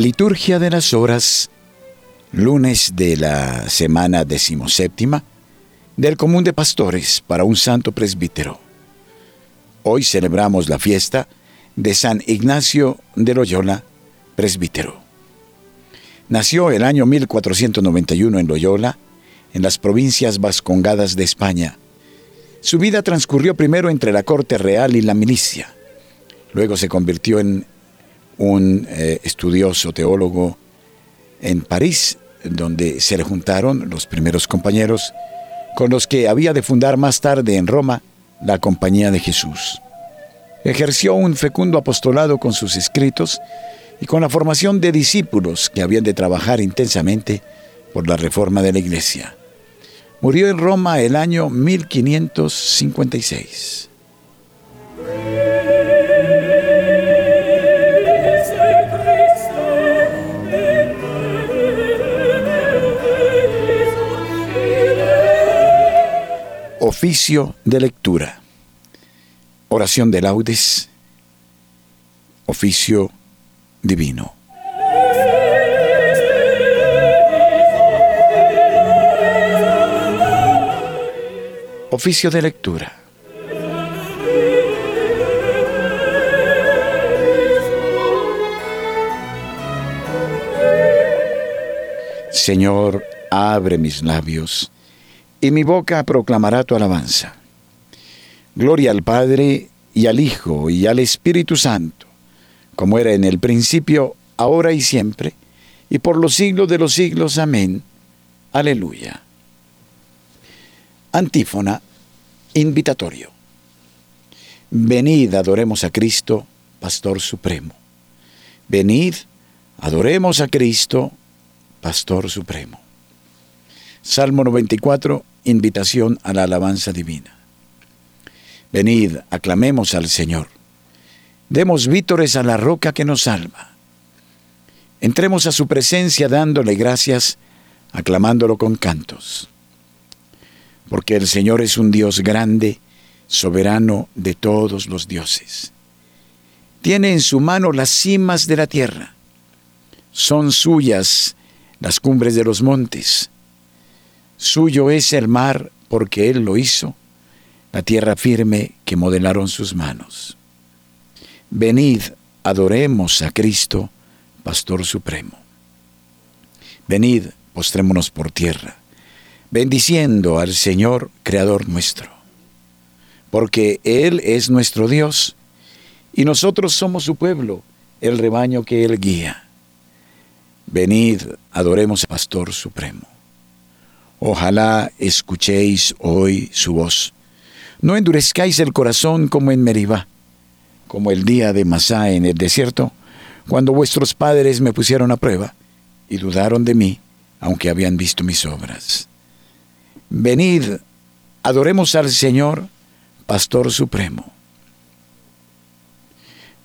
Liturgia de las Horas, lunes de la semana decimoséptima del Común de Pastores para un Santo Presbítero. Hoy celebramos la fiesta de San Ignacio de Loyola, presbítero. Nació el año 1491 en Loyola, en las provincias vascongadas de España. Su vida transcurrió primero entre la corte real y la milicia. Luego se convirtió en un eh, estudioso teólogo en París, donde se le juntaron los primeros compañeros con los que había de fundar más tarde en Roma la Compañía de Jesús. Ejerció un fecundo apostolado con sus escritos y con la formación de discípulos que habían de trabajar intensamente por la reforma de la Iglesia. Murió en Roma el año 1556. Oficio de lectura. Oración de laudes. Oficio divino. Oficio de lectura. Señor, abre mis labios y mi boca proclamará tu alabanza. Gloria al Padre y al Hijo y al Espíritu Santo, como era en el principio, ahora y siempre, y por los siglos de los siglos. Amén. Aleluya. Antífona, invitatorio. Venid, adoremos a Cristo, Pastor Supremo. Venid, adoremos a Cristo, Pastor Supremo. Salmo 94, invitación a la alabanza divina. Venid, aclamemos al Señor. Demos vítores a la roca que nos salva. Entremos a su presencia dándole gracias, aclamándolo con cantos. Porque el Señor es un Dios grande, soberano de todos los dioses. Tiene en su mano las cimas de la tierra. Son suyas las cumbres de los montes Suyo es el mar porque Él lo hizo, la tierra firme que modelaron sus manos. Venid, adoremos a Cristo, Pastor Supremo. Venid, postrémonos por tierra, bendiciendo al Señor, Creador nuestro, porque Él es nuestro Dios, y nosotros somos su pueblo, el rebaño que Él guía. Venid, adoremos al Pastor Supremo. Ojalá escuchéis hoy su voz. No endurezcáis el corazón como en Meribá, como el día de Masá en el desierto, cuando vuestros padres me pusieron a prueba y dudaron de mí, aunque habían visto mis obras. Venid, adoremos al Señor, Pastor Supremo.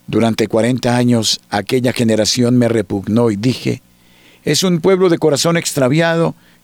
Durante cuarenta años aquella generación me repugnó y dije, es un pueblo de corazón extraviado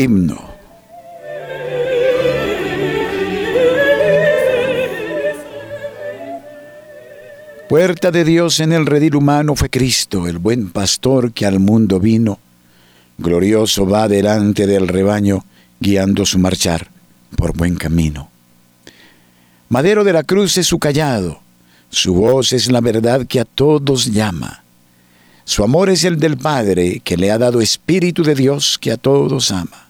Himno. Puerta de Dios en el redil humano fue Cristo, el buen pastor que al mundo vino. Glorioso va delante del rebaño, guiando su marchar por buen camino. Madero de la cruz es su callado, su voz es la verdad que a todos llama. Su amor es el del Padre, que le ha dado Espíritu de Dios que a todos ama.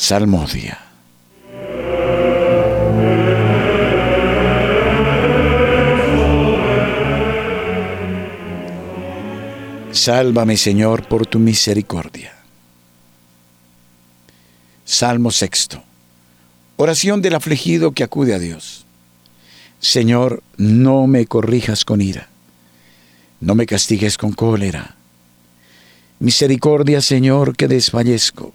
Salmodia. Sálvame, Señor, por tu misericordia. Salmo sexto. Oración del afligido que acude a Dios. Señor, no me corrijas con ira, no me castigues con cólera. Misericordia, Señor, que desfallezco.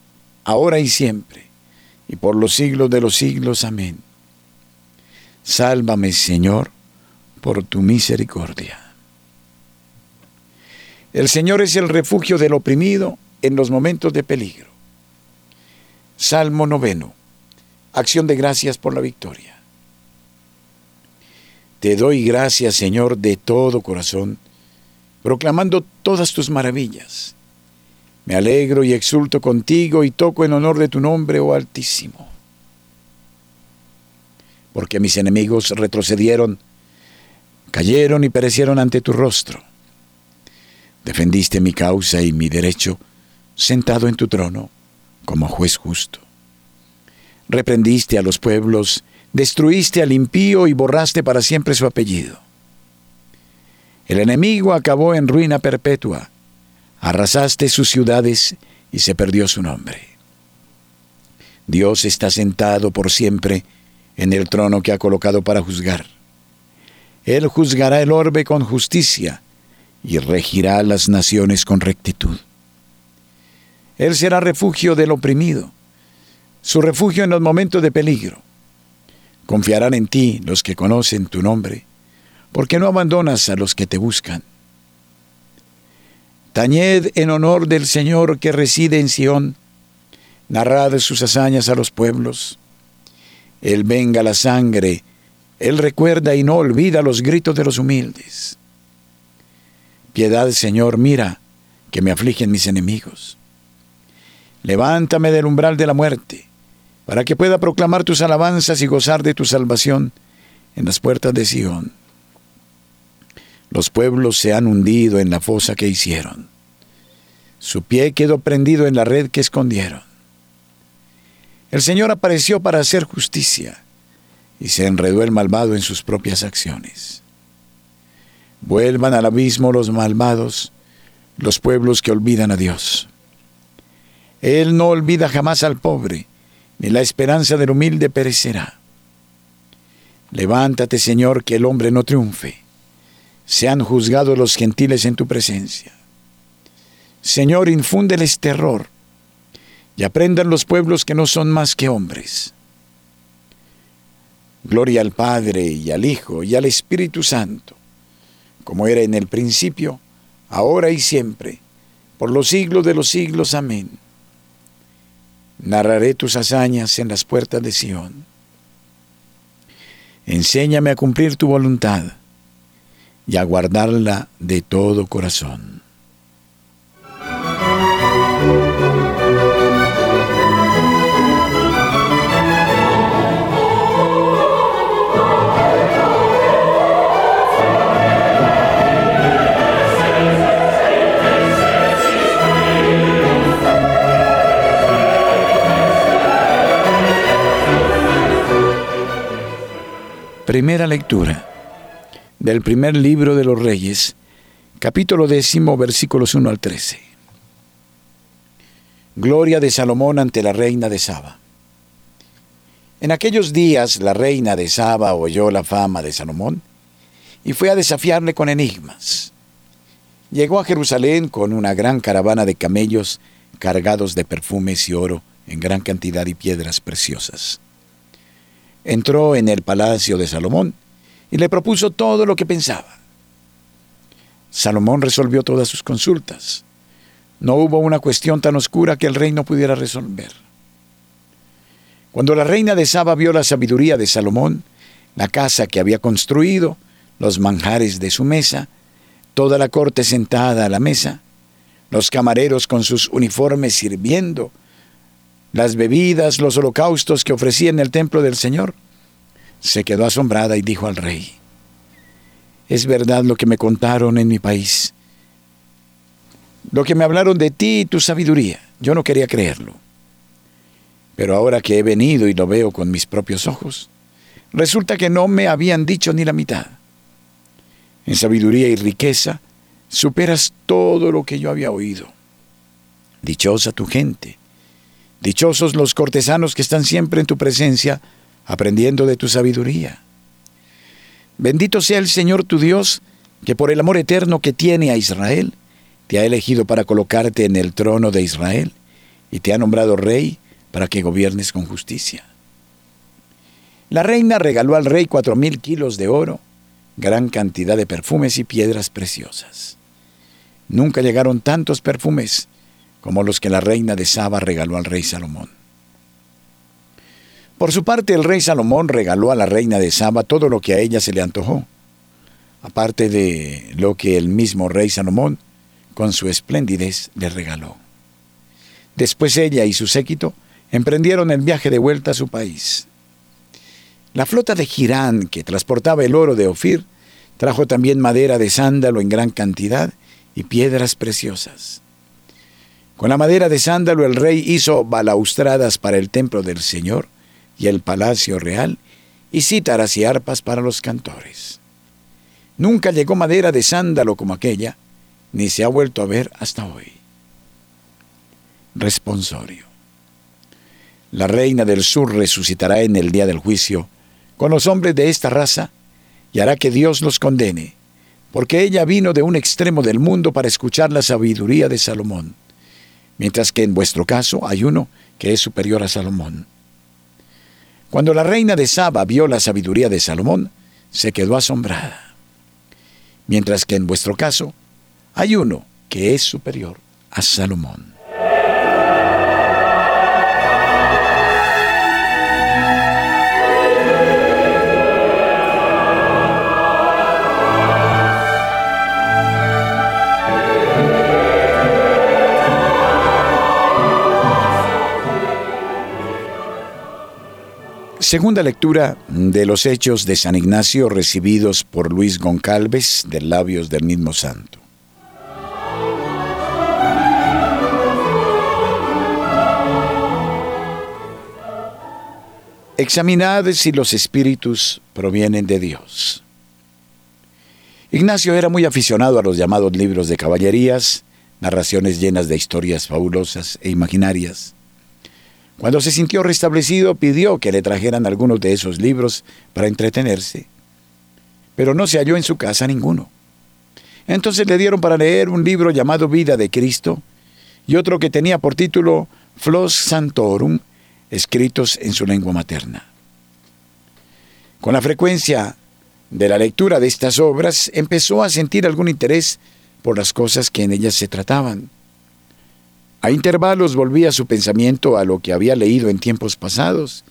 ahora y siempre, y por los siglos de los siglos. Amén. Sálvame, Señor, por tu misericordia. El Señor es el refugio del oprimido en los momentos de peligro. Salmo noveno. Acción de gracias por la victoria. Te doy gracias, Señor, de todo corazón, proclamando todas tus maravillas me alegro y exulto contigo y toco en honor de tu nombre, oh Altísimo. Porque mis enemigos retrocedieron, cayeron y perecieron ante tu rostro. Defendiste mi causa y mi derecho, sentado en tu trono, como juez justo. Reprendiste a los pueblos, destruiste al impío y borraste para siempre su apellido. El enemigo acabó en ruina perpetua Arrasaste sus ciudades y se perdió su nombre. Dios está sentado por siempre en el trono que ha colocado para juzgar. Él juzgará el orbe con justicia y regirá las naciones con rectitud. Él será refugio del oprimido, su refugio en los momentos de peligro. Confiarán en ti los que conocen tu nombre, porque no abandonas a los que te buscan. Tañed en honor del Señor que reside en Sión, narrad sus hazañas a los pueblos. Él venga la sangre, Él recuerda y no olvida los gritos de los humildes. Piedad, Señor, mira, que me afligen mis enemigos. Levántame del umbral de la muerte, para que pueda proclamar tus alabanzas y gozar de tu salvación en las puertas de Sión. Los pueblos se han hundido en la fosa que hicieron. Su pie quedó prendido en la red que escondieron. El Señor apareció para hacer justicia y se enredó el malvado en sus propias acciones. Vuelvan al abismo los malvados, los pueblos que olvidan a Dios. Él no olvida jamás al pobre, ni la esperanza del humilde perecerá. Levántate, Señor, que el hombre no triunfe sean juzgados los gentiles en tu presencia. Señor, infúndeles terror y aprendan los pueblos que no son más que hombres. Gloria al Padre y al Hijo y al Espíritu Santo, como era en el principio, ahora y siempre, por los siglos de los siglos. Amén. Narraré tus hazañas en las puertas de Sión. Enséñame a cumplir tu voluntad y a guardarla de todo corazón. Primera lectura del primer libro de los Reyes, capítulo décimo, versículos 1 al 13. Gloria de Salomón ante la reina de Saba. En aquellos días la reina de Saba oyó la fama de Salomón y fue a desafiarle con enigmas. Llegó a Jerusalén con una gran caravana de camellos cargados de perfumes y oro en gran cantidad y piedras preciosas. Entró en el palacio de Salomón y le propuso todo lo que pensaba. Salomón resolvió todas sus consultas. No hubo una cuestión tan oscura que el rey no pudiera resolver. Cuando la reina de Saba vio la sabiduría de Salomón, la casa que había construido, los manjares de su mesa, toda la corte sentada a la mesa, los camareros con sus uniformes sirviendo, las bebidas, los holocaustos que ofrecía en el templo del Señor, se quedó asombrada y dijo al rey, es verdad lo que me contaron en mi país, lo que me hablaron de ti y tu sabiduría. Yo no quería creerlo. Pero ahora que he venido y lo veo con mis propios ojos, resulta que no me habían dicho ni la mitad. En sabiduría y riqueza superas todo lo que yo había oído. Dichosa tu gente, dichosos los cortesanos que están siempre en tu presencia, aprendiendo de tu sabiduría. Bendito sea el Señor tu Dios, que por el amor eterno que tiene a Israel, te ha elegido para colocarte en el trono de Israel y te ha nombrado rey para que gobiernes con justicia. La reina regaló al rey cuatro mil kilos de oro, gran cantidad de perfumes y piedras preciosas. Nunca llegaron tantos perfumes como los que la reina de Saba regaló al rey Salomón. Por su parte, el rey Salomón regaló a la reina de Saba todo lo que a ella se le antojó, aparte de lo que el mismo rey Salomón, con su esplendidez, le regaló. Después ella y su séquito emprendieron el viaje de vuelta a su país. La flota de Girán, que transportaba el oro de Ofir, trajo también madera de sándalo en gran cantidad y piedras preciosas. Con la madera de sándalo el rey hizo balaustradas para el templo del Señor, y el palacio real, y cítaras y arpas para los cantores. Nunca llegó madera de sándalo como aquella, ni se ha vuelto a ver hasta hoy. Responsorio. La reina del sur resucitará en el día del juicio con los hombres de esta raza y hará que Dios los condene, porque ella vino de un extremo del mundo para escuchar la sabiduría de Salomón, mientras que en vuestro caso hay uno que es superior a Salomón. Cuando la reina de Saba vio la sabiduría de Salomón, se quedó asombrada. Mientras que en vuestro caso hay uno que es superior a Salomón. Segunda lectura de los Hechos de San Ignacio recibidos por Luis Goncalves de labios del mismo santo. Examinad si los espíritus provienen de Dios. Ignacio era muy aficionado a los llamados libros de caballerías, narraciones llenas de historias fabulosas e imaginarias. Cuando se sintió restablecido, pidió que le trajeran algunos de esos libros para entretenerse, pero no se halló en su casa ninguno. Entonces le dieron para leer un libro llamado Vida de Cristo y otro que tenía por título Flos Santorum, escritos en su lengua materna. Con la frecuencia de la lectura de estas obras, empezó a sentir algún interés por las cosas que en ellas se trataban. A intervalos volvía su pensamiento a lo que había leído en tiempos pasados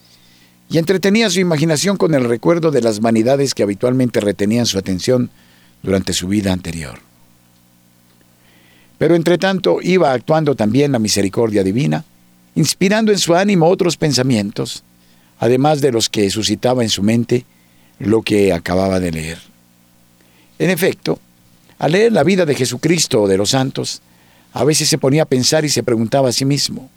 y entretenía su imaginación con el recuerdo de las vanidades que habitualmente retenían su atención durante su vida anterior. Pero entre tanto iba actuando también la misericordia divina, inspirando en su ánimo otros pensamientos, además de los que suscitaba en su mente lo que acababa de leer. En efecto, al leer la vida de Jesucristo o de los santos, a veces se ponía a pensar y se preguntaba a sí mismo,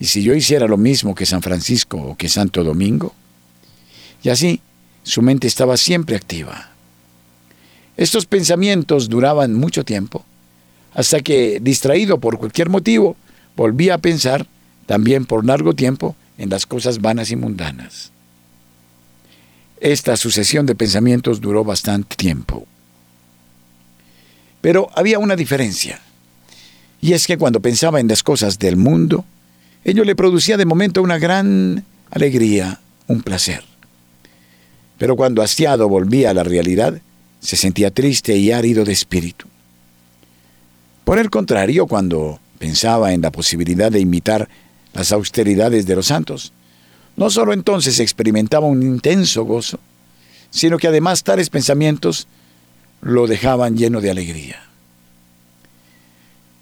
¿y si yo hiciera lo mismo que San Francisco o que Santo Domingo? Y así Su mente estaba siempre activa. Estos pensamientos duraban mucho tiempo, hasta que, distraído por cualquier motivo, volvía a pensar, también por largo tiempo, en las cosas vanas y mundanas. Esta sucesión de pensamientos duró bastante tiempo. Pero había una diferencia, y es que cuando pensaba en las cosas del mundo, ello le producía de momento una gran alegría, un placer. Pero cuando hastiado volvía a la realidad, se sentía triste y árido de espíritu. Por el contrario, cuando pensaba en la posibilidad de imitar las austeridades de los santos, no solo entonces experimentaba un intenso gozo, sino que además tales pensamientos lo dejaban lleno de alegría.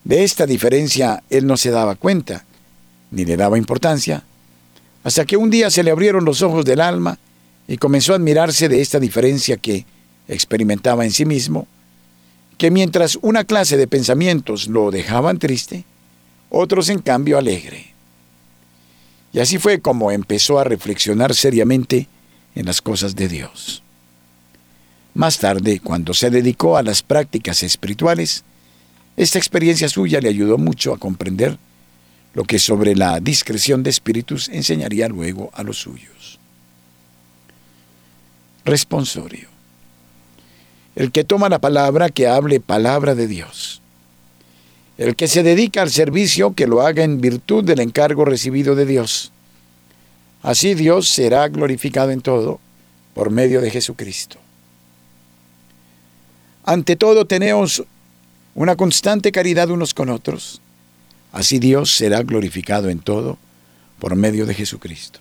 De esta diferencia él no se daba cuenta, ni le daba importancia, hasta que un día se le abrieron los ojos del alma y comenzó a admirarse de esta diferencia que experimentaba en sí mismo, que mientras una clase de pensamientos lo dejaban triste, otros en cambio alegre. Y así fue como empezó a reflexionar seriamente en las cosas de Dios. Más tarde, cuando se dedicó a las prácticas espirituales, esta experiencia suya le ayudó mucho a comprender lo que sobre la discreción de espíritus enseñaría luego a los suyos. Responsorio. El que toma la palabra, que hable palabra de Dios. El que se dedica al servicio, que lo haga en virtud del encargo recibido de Dios. Así Dios será glorificado en todo por medio de Jesucristo. Ante todo, tenemos una constante caridad unos con otros Así Dios será glorificado en todo por medio de Jesucristo.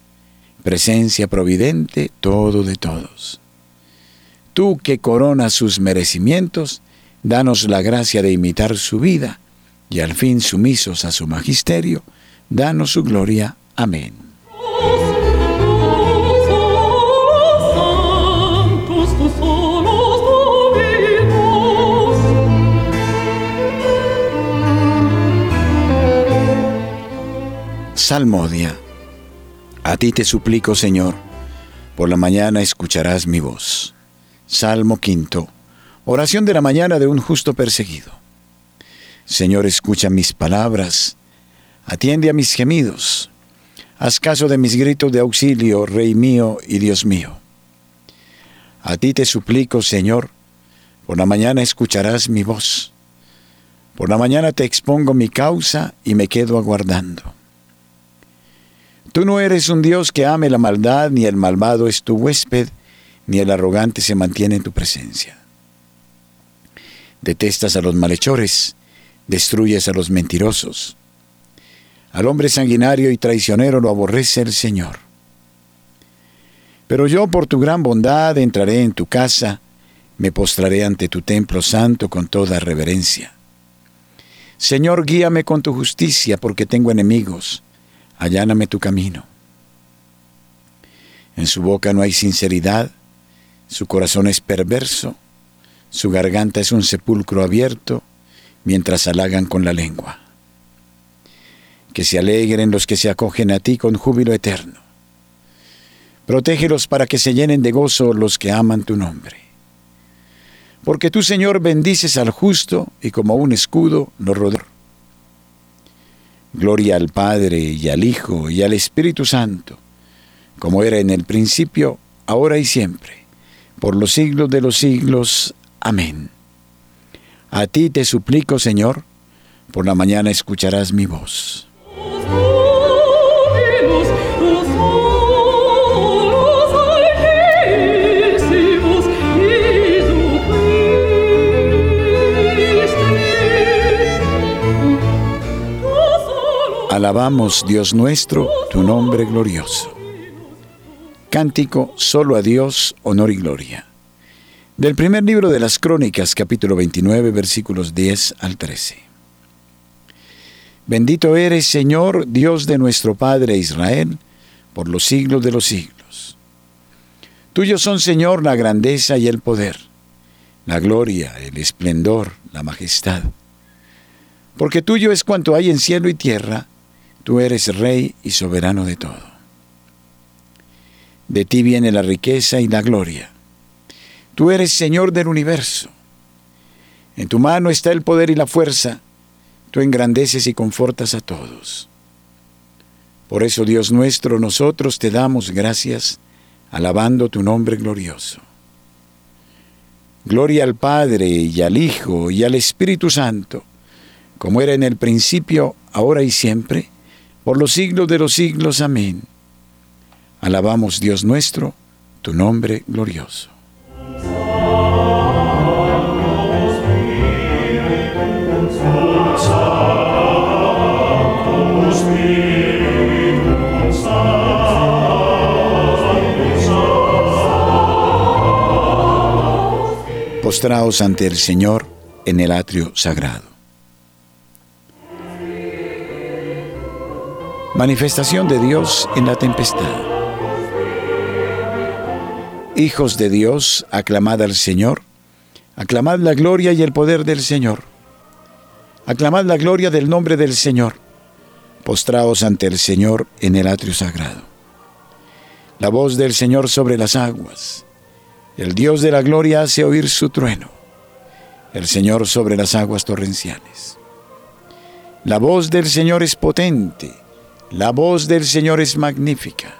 presencia providente, todo de todos. Tú que coronas sus merecimientos, danos la gracia de imitar su vida, y al fin sumisos a su magisterio, danos su gloria. Amén. Salmodia a ti te suplico, Señor, por la mañana escucharás mi voz. Salmo quinto. Oración de la mañana de un justo perseguido. Señor, escucha mis palabras, atiende a mis gemidos, haz caso de mis gritos de auxilio, Rey mío y Dios mío. A ti te suplico, Señor, por la mañana escucharás mi voz. Por la mañana te expongo mi causa y me quedo aguardando. Tú no eres un Dios que ame la maldad, ni el malvado es tu huésped, ni el arrogante se mantiene en tu presencia. Detestas a los malhechores, destruyes a los mentirosos. Al hombre sanguinario y traicionero lo aborrece el Señor. Pero yo por tu gran bondad entraré en tu casa, me postraré ante tu templo santo con toda reverencia. Señor, guíame con tu justicia, porque tengo enemigos. Alláname tu camino. En su boca no hay sinceridad, su corazón es perverso, su garganta es un sepulcro abierto, mientras halagan con la lengua. Que se alegren los que se acogen a ti con júbilo eterno. Protégelos para que se llenen de gozo los que aman tu nombre. Porque tú, Señor, bendices al justo y como un escudo lo rodea. Gloria al Padre y al Hijo y al Espíritu Santo, como era en el principio, ahora y siempre, por los siglos de los siglos. Amén. A ti te suplico, Señor, por la mañana escucharás mi voz. Alabamos, Dios nuestro, tu nombre glorioso. Cántico solo a Dios, honor y gloria. Del primer libro de las Crónicas, capítulo 29, versículos 10 al 13. Bendito eres, Señor, Dios de nuestro Padre Israel, por los siglos de los siglos. Tuyos son, Señor, la grandeza y el poder, la gloria, el esplendor, la majestad. Porque tuyo es cuanto hay en cielo y tierra, Tú eres rey y soberano de todo. De ti viene la riqueza y la gloria. Tú eres Señor del universo. En tu mano está el poder y la fuerza. Tú engrandeces y confortas a todos. Por eso, Dios nuestro, nosotros te damos gracias, alabando tu nombre glorioso. Gloria al Padre y al Hijo y al Espíritu Santo, como era en el principio, ahora y siempre, por los siglos de los siglos. Amén. Alabamos Dios nuestro, tu nombre glorioso. Postraos ante el Señor en el atrio sagrado. Manifestación de Dios en la tempestad. Hijos de Dios, aclamad al Señor, aclamad la gloria y el poder del Señor. Aclamad la gloria del nombre del Señor. Postraos ante el Señor en el atrio sagrado. La voz del Señor sobre las aguas. El Dios de la gloria hace oír su trueno. El Señor sobre las aguas torrenciales. La voz del Señor es potente la voz del Señor es magnífica.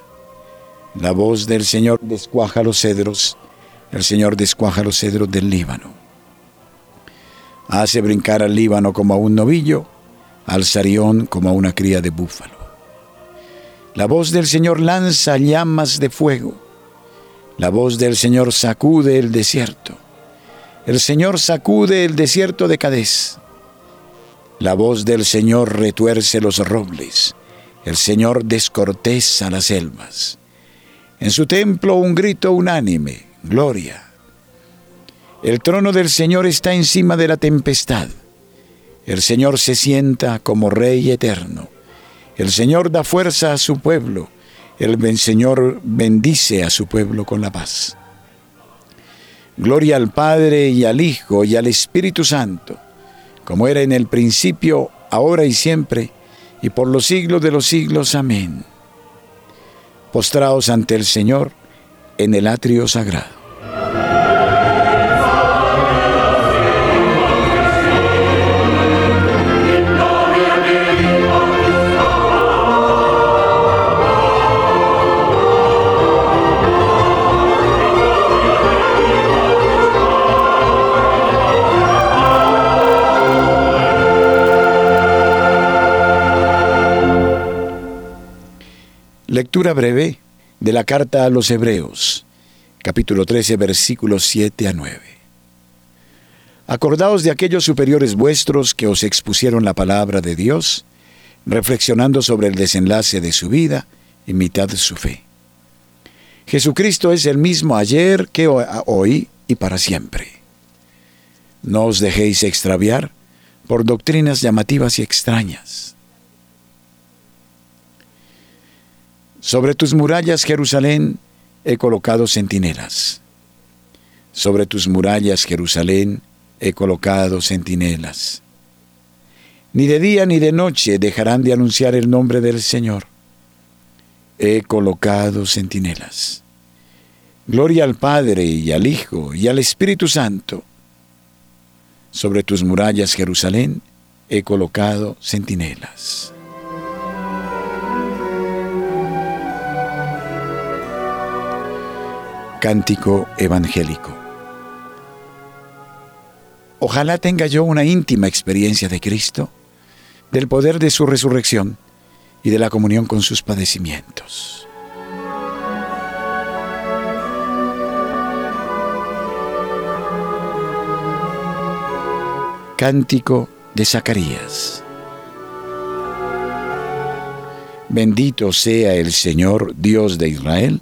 La voz del Señor descuaja los cedros. El Señor descuaja los cedros del Líbano. Hace brincar al Líbano como a un novillo, al Sarión como a una cría de búfalo. La voz del Señor lanza llamas de fuego. La voz del Señor sacude el desierto. El Señor sacude el desierto de Cadés. La voz del Señor retuerce los robles. El Señor descorteza las selvas. En su templo un grito unánime, gloria. El trono del Señor está encima de la tempestad. El Señor se sienta como Rey eterno. El Señor da fuerza a su pueblo. El Señor bendice a su pueblo con la paz. Gloria al Padre y al Hijo y al Espíritu Santo, como era en el principio, ahora y siempre, y por los siglos de los siglos. Amén. Postraos ante el Señor en el atrio sagrado. Lectura breve de la carta a los Hebreos, capítulo 13, versículos 7 a 9. Acordaos de aquellos superiores vuestros que os expusieron la palabra de Dios, reflexionando sobre el desenlace de su vida, imitad su fe. Jesucristo es el mismo ayer que hoy y para siempre. No os dejéis extraviar por doctrinas llamativas y extrañas. Sobre tus murallas, Jerusalén, he colocado centinelas. Sobre tus murallas, Jerusalén, he colocado centinelas. Ni de día ni de noche dejarán de anunciar el nombre del Señor. He colocado centinelas. Gloria al Padre y al Hijo y al Espíritu Santo. Sobre tus murallas, Jerusalén, he colocado centinelas. Cántico Evangélico. Ojalá tenga yo una íntima experiencia de Cristo, del poder de su resurrección y de la comunión con sus padecimientos. Cántico de Zacarías. Bendito sea el Señor Dios de Israel,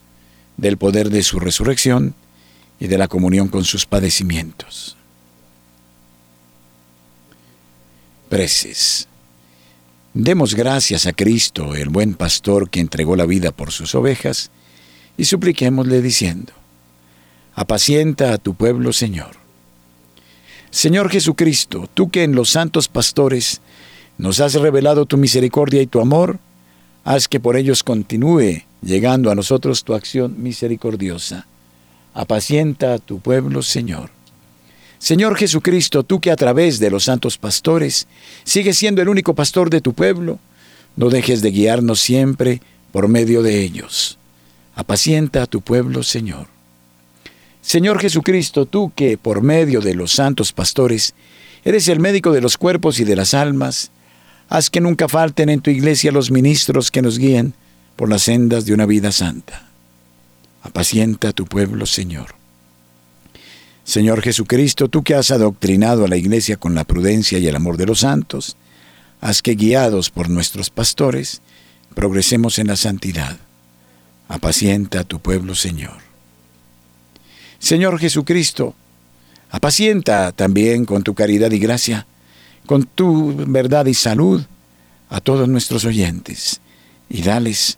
del poder de su resurrección y de la comunión con sus padecimientos. Preces. Demos gracias a Cristo, el buen pastor que entregó la vida por sus ovejas, y supliquémosle diciendo, apacienta a tu pueblo, Señor. Señor Jesucristo, tú que en los santos pastores nos has revelado tu misericordia y tu amor, haz que por ellos continúe llegando a nosotros tu acción misericordiosa. Apacienta a tu pueblo, Señor. Señor Jesucristo, tú que a través de los santos pastores sigues siendo el único pastor de tu pueblo, no dejes de guiarnos siempre por medio de ellos. Apacienta a tu pueblo, Señor. Señor Jesucristo, tú que por medio de los santos pastores eres el médico de los cuerpos y de las almas, haz que nunca falten en tu iglesia los ministros que nos guíen por las sendas de una vida santa. Apacienta a tu pueblo, Señor. Señor Jesucristo, tú que has adoctrinado a la iglesia con la prudencia y el amor de los santos, haz que guiados por nuestros pastores, progresemos en la santidad. Apacienta a tu pueblo, Señor. Señor Jesucristo, apacienta también con tu caridad y gracia, con tu verdad y salud, a todos nuestros oyentes, y dales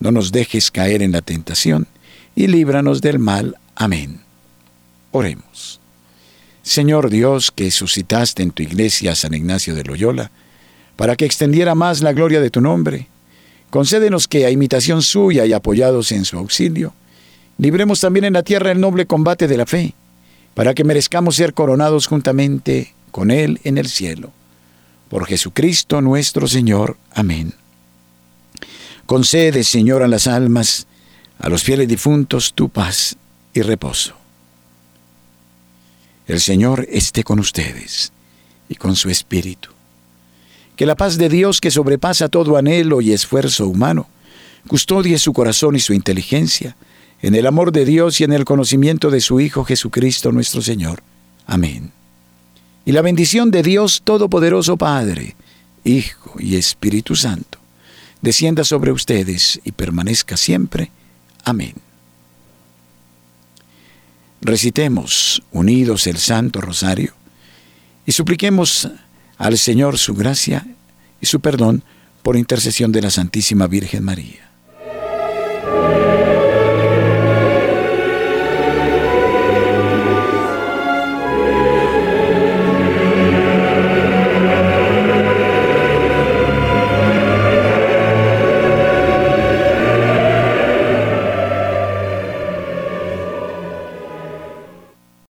no nos dejes caer en la tentación, y líbranos del mal. Amén. Oremos. Señor Dios, que suscitaste en tu iglesia a San Ignacio de Loyola, para que extendiera más la gloria de tu nombre, concédenos que, a imitación suya y apoyados en su auxilio, libremos también en la tierra el noble combate de la fe, para que merezcamos ser coronados juntamente con Él en el cielo Por Jesucristo nuestro Señor. Amén. Concede, Señor, a las almas, a los fieles difuntos, tu paz y reposo. El Señor esté con ustedes y con su Espíritu. Que la paz de Dios, que sobrepasa todo anhelo y esfuerzo humano, custodie su corazón y su inteligencia, en el amor de Dios y en el conocimiento de su Hijo Jesucristo nuestro Señor. Amén. Y la bendición de Dios Todopoderoso Padre, Hijo y Espíritu Santo, descienda sobre ustedes y permanezca siempre. Amén. Recitemos unidos el Santo Rosario y supliquemos al Señor su gracia y su perdón por intercesión de la Santísima Virgen María.